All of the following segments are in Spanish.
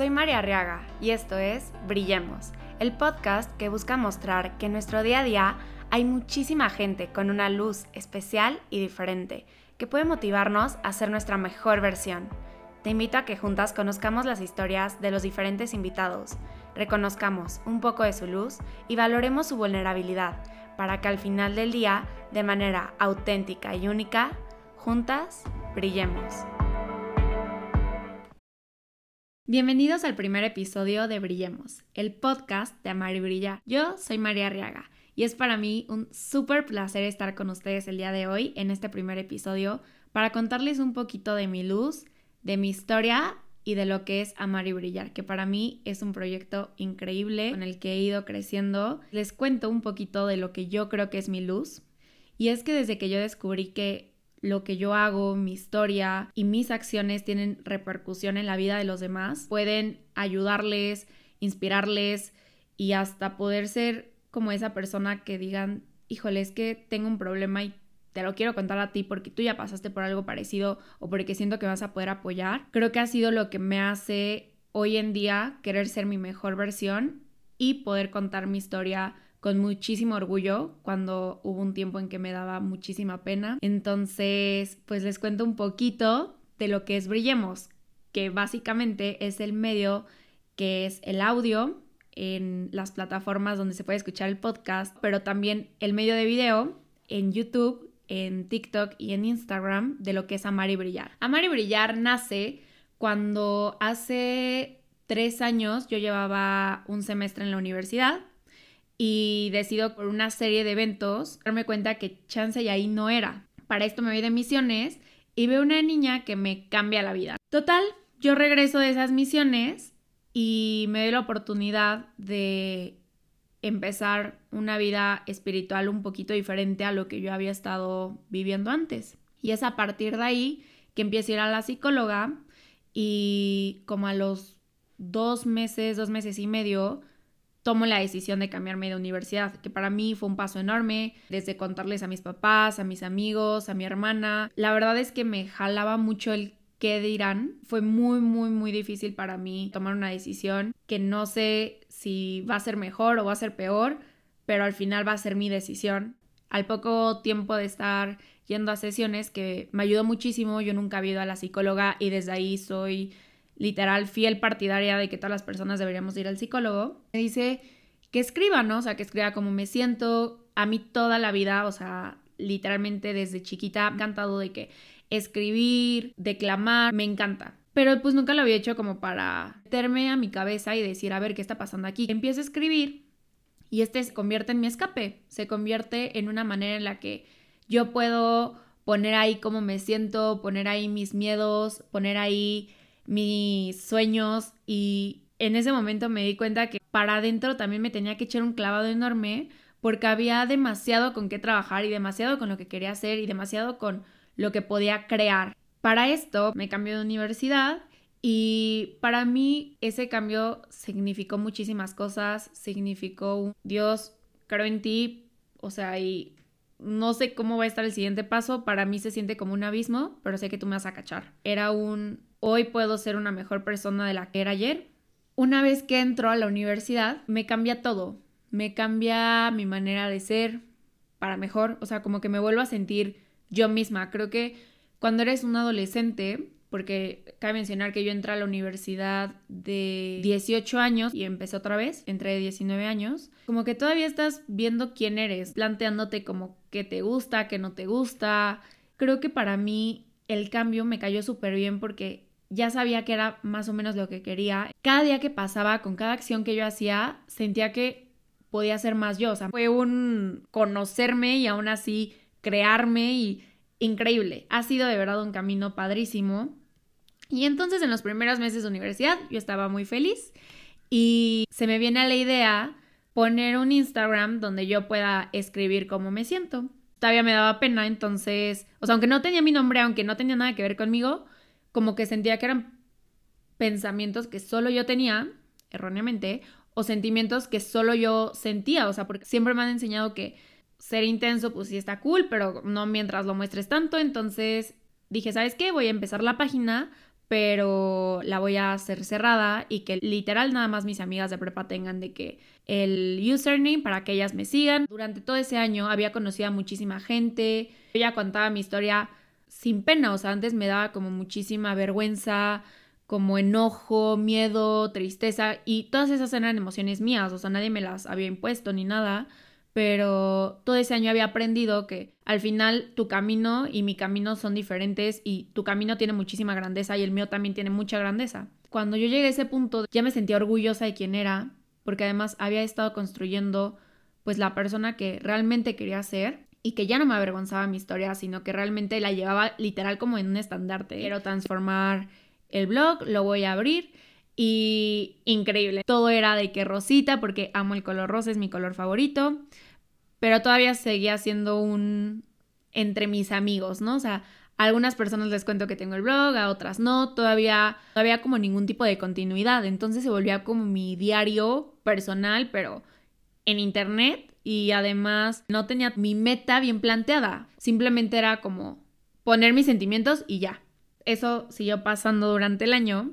Soy María Arriaga y esto es Brillemos, el podcast que busca mostrar que en nuestro día a día hay muchísima gente con una luz especial y diferente que puede motivarnos a ser nuestra mejor versión. Te invito a que juntas conozcamos las historias de los diferentes invitados, reconozcamos un poco de su luz y valoremos su vulnerabilidad para que al final del día, de manera auténtica y única, juntas brillemos. Bienvenidos al primer episodio de Brillemos, el podcast de Amar y Brilla. Yo soy María Arriaga y es para mí un súper placer estar con ustedes el día de hoy en este primer episodio para contarles un poquito de mi luz, de mi historia y de lo que es Amar y Brillar, que para mí es un proyecto increíble con el que he ido creciendo. Les cuento un poquito de lo que yo creo que es mi luz. Y es que desde que yo descubrí que lo que yo hago, mi historia y mis acciones tienen repercusión en la vida de los demás, pueden ayudarles, inspirarles y hasta poder ser como esa persona que digan, híjole, es que tengo un problema y te lo quiero contar a ti porque tú ya pasaste por algo parecido o porque siento que vas a poder apoyar. Creo que ha sido lo que me hace hoy en día querer ser mi mejor versión y poder contar mi historia con muchísimo orgullo cuando hubo un tiempo en que me daba muchísima pena. Entonces, pues les cuento un poquito de lo que es Brillemos, que básicamente es el medio que es el audio en las plataformas donde se puede escuchar el podcast, pero también el medio de video en YouTube, en TikTok y en Instagram de lo que es Amar y Brillar. Amar y Brillar nace cuando hace tres años yo llevaba un semestre en la universidad y decido por una serie de eventos darme cuenta que chance y ahí no era. Para esto me voy de misiones y veo una niña que me cambia la vida. Total, yo regreso de esas misiones y me doy la oportunidad de empezar una vida espiritual un poquito diferente a lo que yo había estado viviendo antes. Y es a partir de ahí que empiezo a ir a la psicóloga y como a los dos meses, dos meses y medio, tomo la decisión de cambiarme de universidad, que para mí fue un paso enorme, desde contarles a mis papás, a mis amigos, a mi hermana. La verdad es que me jalaba mucho el qué dirán. Fue muy, muy, muy difícil para mí tomar una decisión que no sé si va a ser mejor o va a ser peor, pero al final va a ser mi decisión. Al poco tiempo de estar yendo a sesiones, que me ayudó muchísimo, yo nunca había ido a la psicóloga y desde ahí soy literal fiel partidaria de que todas las personas deberíamos ir al psicólogo, me dice que escriba, ¿no? O sea, que escriba cómo me siento. A mí toda la vida, o sea, literalmente desde chiquita, me ha encantado de que escribir, declamar, me encanta. Pero pues nunca lo había hecho como para meterme a mi cabeza y decir, a ver, ¿qué está pasando aquí? Empiezo a escribir y este se convierte en mi escape, se convierte en una manera en la que yo puedo poner ahí cómo me siento, poner ahí mis miedos, poner ahí mis sueños y en ese momento me di cuenta que para adentro también me tenía que echar un clavado enorme porque había demasiado con qué trabajar y demasiado con lo que quería hacer y demasiado con lo que podía crear. Para esto me cambié de universidad y para mí ese cambio significó muchísimas cosas, significó un Dios, creo en ti, o sea, y no sé cómo va a estar el siguiente paso, para mí se siente como un abismo, pero sé que tú me vas a cachar. Era un hoy puedo ser una mejor persona de la que era ayer. Una vez que entro a la universidad, me cambia todo. Me cambia mi manera de ser para mejor. O sea, como que me vuelvo a sentir yo misma. Creo que cuando eres un adolescente, porque cabe mencionar que yo entré a la universidad de 18 años y empecé otra vez, entre 19 años, como que todavía estás viendo quién eres, planteándote como qué te gusta, qué no te gusta. Creo que para mí el cambio me cayó súper bien porque ya sabía que era más o menos lo que quería. Cada día que pasaba, con cada acción que yo hacía, sentía que podía ser más yo. O sea, fue un conocerme y aún así crearme y increíble. Ha sido de verdad un camino padrísimo. Y entonces en los primeros meses de universidad yo estaba muy feliz y se me viene a la idea poner un Instagram donde yo pueda escribir cómo me siento. Todavía me daba pena, entonces, o sea, aunque no tenía mi nombre, aunque no tenía nada que ver conmigo, como que sentía que eran pensamientos que solo yo tenía, erróneamente, o sentimientos que solo yo sentía, o sea, porque siempre me han enseñado que ser intenso, pues sí está cool, pero no mientras lo muestres tanto, entonces dije, ¿sabes qué? Voy a empezar la página pero la voy a hacer cerrada y que literal nada más mis amigas de prepa tengan de que el username para que ellas me sigan. Durante todo ese año había conocido a muchísima gente, yo ya contaba mi historia sin pena, o sea, antes me daba como muchísima vergüenza, como enojo, miedo, tristeza y todas esas eran emociones mías, o sea, nadie me las había impuesto ni nada pero todo ese año había aprendido que al final tu camino y mi camino son diferentes y tu camino tiene muchísima grandeza y el mío también tiene mucha grandeza. Cuando yo llegué a ese punto ya me sentía orgullosa de quién era, porque además había estado construyendo pues la persona que realmente quería ser y que ya no me avergonzaba mi historia, sino que realmente la llevaba literal como en un estandarte. Quiero transformar el blog, lo voy a abrir y increíble. Todo era de que rosita, porque amo el color rosa, es mi color favorito. Pero todavía seguía siendo un entre mis amigos, ¿no? O sea, a algunas personas les cuento que tengo el blog, a otras no. Todavía no había como ningún tipo de continuidad. Entonces se volvía como mi diario personal, pero en internet. Y además no tenía mi meta bien planteada. Simplemente era como poner mis sentimientos y ya. Eso siguió pasando durante el año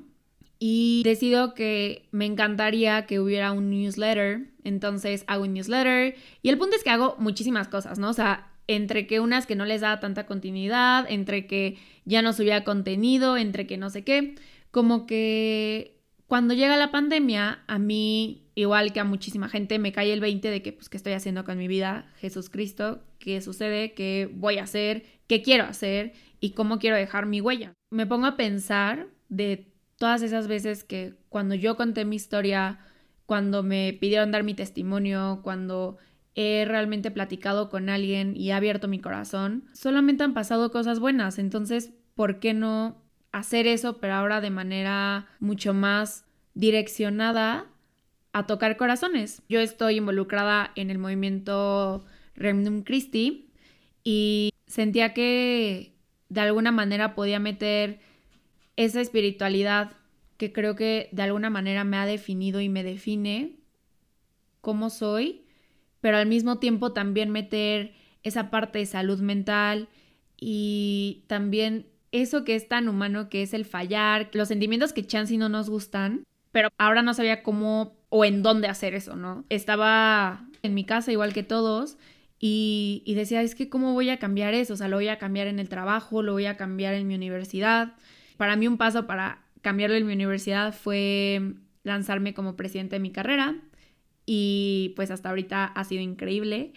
y decido que me encantaría que hubiera un newsletter, entonces hago un newsletter y el punto es que hago muchísimas cosas, ¿no? O sea, entre que unas que no les da tanta continuidad, entre que ya no subía contenido, entre que no sé qué, como que cuando llega la pandemia, a mí, igual que a muchísima gente, me cae el 20 de que, pues, ¿qué estoy haciendo con mi vida? Jesús Cristo, ¿qué sucede? ¿Qué voy a hacer? ¿Qué quiero hacer? ¿Y cómo quiero dejar mi huella? Me pongo a pensar de todas esas veces que cuando yo conté mi historia, cuando me pidieron dar mi testimonio, cuando he realmente platicado con alguien y he abierto mi corazón, solamente han pasado cosas buenas. Entonces, ¿por qué no hacer eso, pero ahora de manera mucho más direccionada a tocar corazones? Yo estoy involucrada en el movimiento Remnum Christi y sentía que de alguna manera podía meter esa espiritualidad que creo que de alguna manera me ha definido y me define cómo soy, pero al mismo tiempo también meter esa parte de salud mental y también eso que es tan humano que es el fallar, los sentimientos que chance no nos gustan, pero ahora no sabía cómo o en dónde hacer eso, ¿no? Estaba en mi casa igual que todos y, y decía, es que cómo voy a cambiar eso, o sea, lo voy a cambiar en el trabajo, lo voy a cambiar en mi universidad, para mí un paso para cambiarlo en mi universidad fue lanzarme como presidente de mi carrera y pues hasta ahorita ha sido increíble.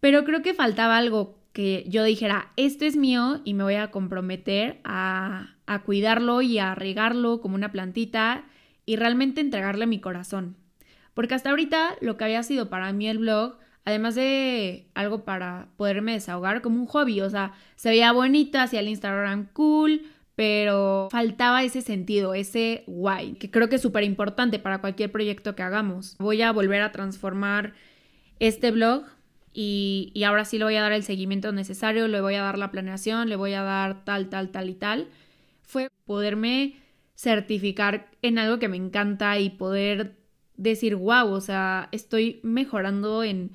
Pero creo que faltaba algo que yo dijera, esto es mío y me voy a comprometer a, a cuidarlo y a regarlo como una plantita y realmente entregarle mi corazón. Porque hasta ahorita lo que había sido para mí el blog, además de algo para poderme desahogar como un hobby, o sea, se veía bonito, hacía el Instagram cool, pero faltaba ese sentido, ese guay, que creo que es súper importante para cualquier proyecto que hagamos. Voy a volver a transformar este blog y, ahora sí le voy a dar el seguimiento necesario, le voy a dar la planeación, le voy a dar tal, tal, tal y tal. Fue poderme certificar en algo que me encanta y poder decir, wow, o sea, estoy mejorando en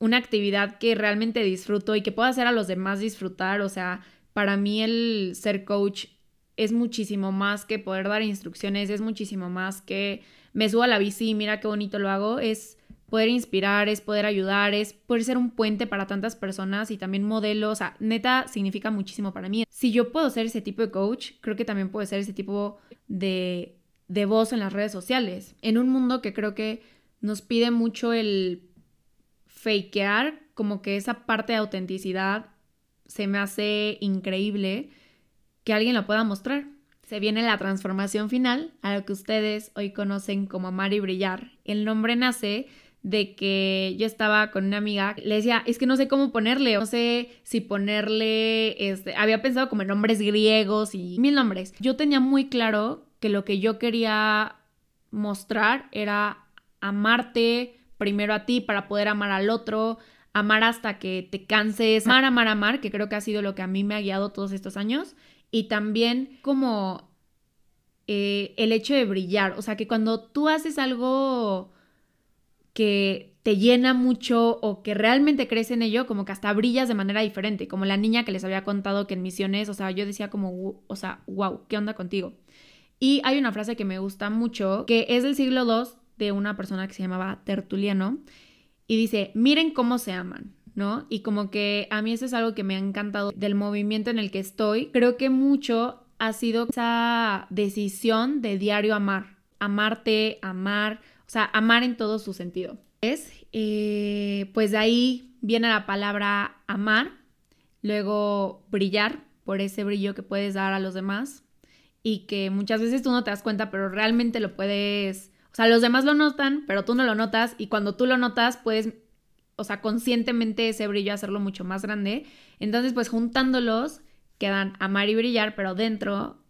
una actividad que realmente disfruto y que puedo hacer a los demás disfrutar. O sea, para mí el ser coach es muchísimo más que poder dar instrucciones, es muchísimo más que me subo a la bici y mira qué bonito lo hago, es poder inspirar, es poder ayudar, es poder ser un puente para tantas personas y también modelo, o sea, neta significa muchísimo para mí. Si yo puedo ser ese tipo de coach, creo que también puedo ser ese tipo de, de voz en las redes sociales, en un mundo que creo que nos pide mucho el fakear, como que esa parte de autenticidad se me hace increíble que alguien lo pueda mostrar. Se viene la transformación final, a lo que ustedes hoy conocen como amar y brillar. El nombre nace de que yo estaba con una amiga, le decía, es que no sé cómo ponerle, no sé si ponerle, este, había pensado como en nombres griegos y mil nombres. Yo tenía muy claro que lo que yo quería mostrar era amarte primero a ti para poder amar al otro, amar hasta que te canses, amar, amar, amar, que creo que ha sido lo que a mí me ha guiado todos estos años y también como eh, el hecho de brillar, o sea, que cuando tú haces algo que te llena mucho o que realmente crees en ello, como que hasta brillas de manera diferente, como la niña que les había contado que en misiones, o sea, yo decía como, o sea, wow, ¿qué onda contigo? Y hay una frase que me gusta mucho, que es del siglo II de una persona que se llamaba Tertuliano, y dice, miren cómo se aman. ¿no? Y como que a mí eso es algo que me ha encantado del movimiento en el que estoy. Creo que mucho ha sido esa decisión de diario amar, amarte, amar, o sea, amar en todo su sentido. Es, eh, pues de ahí viene la palabra amar, luego brillar por ese brillo que puedes dar a los demás y que muchas veces tú no te das cuenta, pero realmente lo puedes, o sea, los demás lo notan, pero tú no lo notas y cuando tú lo notas puedes o sea, conscientemente ese brillo hacerlo mucho más grande. Entonces, pues juntándolos, quedan amar y brillar, pero dentro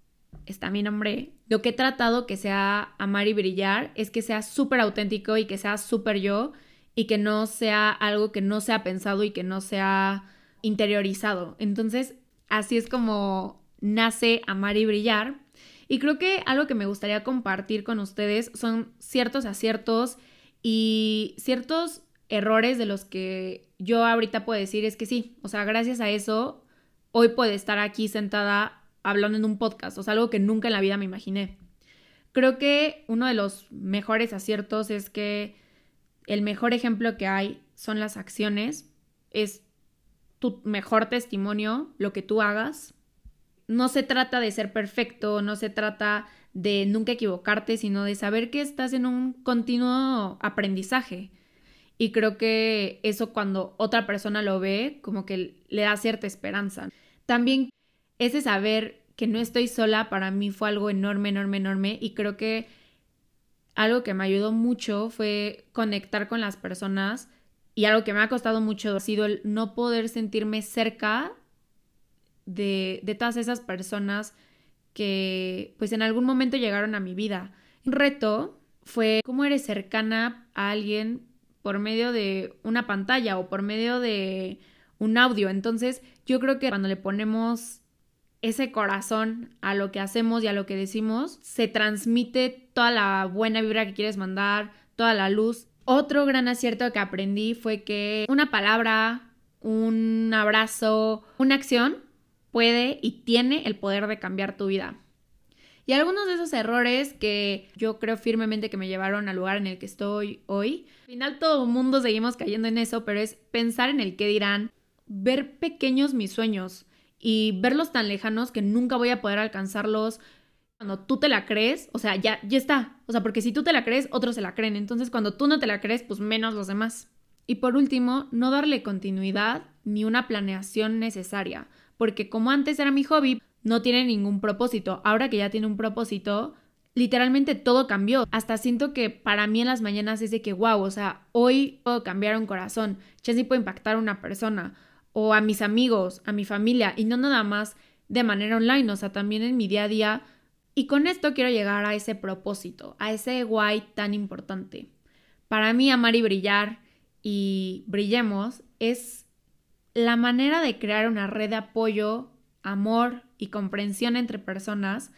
está mi nombre. Lo que he tratado que sea amar y brillar es que sea súper auténtico y que sea súper yo y que no sea algo que no sea pensado y que no sea interiorizado. Entonces, así es como nace amar y brillar. Y creo que algo que me gustaría compartir con ustedes son ciertos aciertos y ciertos errores de los que yo ahorita puedo decir es que sí, o sea, gracias a eso, hoy puedo estar aquí sentada hablando en un podcast, o sea, algo que nunca en la vida me imaginé. Creo que uno de los mejores aciertos es que el mejor ejemplo que hay son las acciones, es tu mejor testimonio, lo que tú hagas. No se trata de ser perfecto, no se trata de nunca equivocarte, sino de saber que estás en un continuo aprendizaje. Y creo que eso cuando otra persona lo ve, como que le da cierta esperanza. También ese saber que no estoy sola para mí fue algo enorme, enorme, enorme. Y creo que algo que me ayudó mucho fue conectar con las personas. Y algo que me ha costado mucho ha sido el no poder sentirme cerca de, de todas esas personas que pues en algún momento llegaron a mi vida. Un reto fue cómo eres cercana a alguien por medio de una pantalla o por medio de un audio. Entonces, yo creo que cuando le ponemos ese corazón a lo que hacemos y a lo que decimos, se transmite toda la buena vibra que quieres mandar, toda la luz. Otro gran acierto que aprendí fue que una palabra, un abrazo, una acción puede y tiene el poder de cambiar tu vida. Y algunos de esos errores que yo creo firmemente que me llevaron al lugar en el que estoy hoy, al final todo mundo seguimos cayendo en eso, pero es pensar en el qué dirán, ver pequeños mis sueños y verlos tan lejanos que nunca voy a poder alcanzarlos. Cuando tú te la crees, o sea, ya, ya está. O sea, porque si tú te la crees, otros se la creen. Entonces, cuando tú no te la crees, pues menos los demás. Y por último, no darle continuidad ni una planeación necesaria. Porque como antes era mi hobby, no tiene ningún propósito. Ahora que ya tiene un propósito, literalmente todo cambió. Hasta siento que para mí en las mañanas es de que, wow, o sea, hoy puedo cambiar un corazón, sí puedo impactar a una persona, o a mis amigos, a mi familia, y no nada más de manera online, o sea, también en mi día a día. Y con esto quiero llegar a ese propósito, a ese guay tan importante. Para mí, amar y brillar y brillemos es la manera de crear una red de apoyo, amor, y comprensión entre personas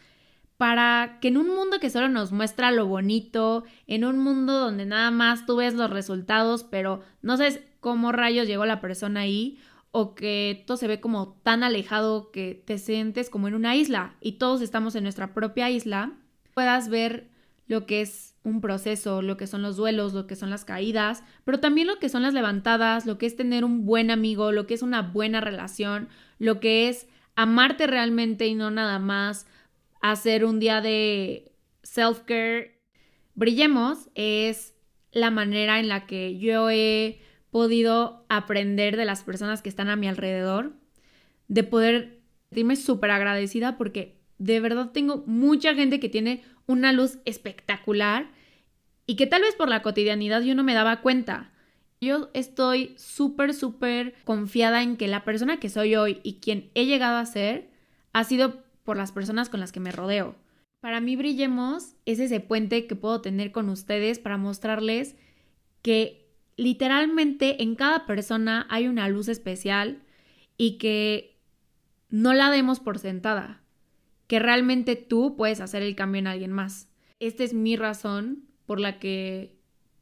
para que en un mundo que solo nos muestra lo bonito, en un mundo donde nada más tú ves los resultados, pero no sabes cómo rayos llegó la persona ahí, o que todo se ve como tan alejado que te sientes como en una isla y todos estamos en nuestra propia isla, puedas ver lo que es un proceso, lo que son los duelos, lo que son las caídas, pero también lo que son las levantadas, lo que es tener un buen amigo, lo que es una buena relación, lo que es amarte realmente y no nada más hacer un día de self-care. Brillemos es la manera en la que yo he podido aprender de las personas que están a mi alrededor, de poder sentirme súper agradecida porque de verdad tengo mucha gente que tiene una luz espectacular y que tal vez por la cotidianidad yo no me daba cuenta. Yo estoy súper, súper confiada en que la persona que soy hoy y quien he llegado a ser ha sido por las personas con las que me rodeo. Para mí Brillemos es ese puente que puedo tener con ustedes para mostrarles que literalmente en cada persona hay una luz especial y que no la demos por sentada, que realmente tú puedes hacer el cambio en alguien más. Esta es mi razón por la que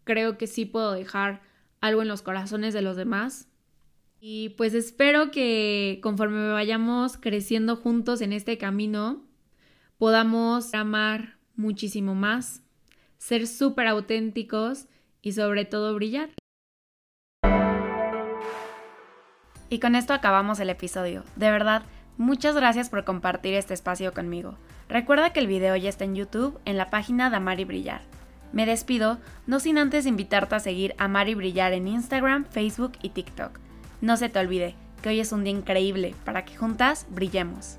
creo que sí puedo dejar algo en los corazones de los demás. Y pues espero que conforme vayamos creciendo juntos en este camino, podamos amar muchísimo más, ser súper auténticos y sobre todo brillar. Y con esto acabamos el episodio. De verdad, muchas gracias por compartir este espacio conmigo. Recuerda que el video ya está en YouTube en la página de Amar y Brillar. Me despido, no sin antes invitarte a seguir Amar y Brillar en Instagram, Facebook y TikTok. No se te olvide que hoy es un día increíble para que juntas brillemos.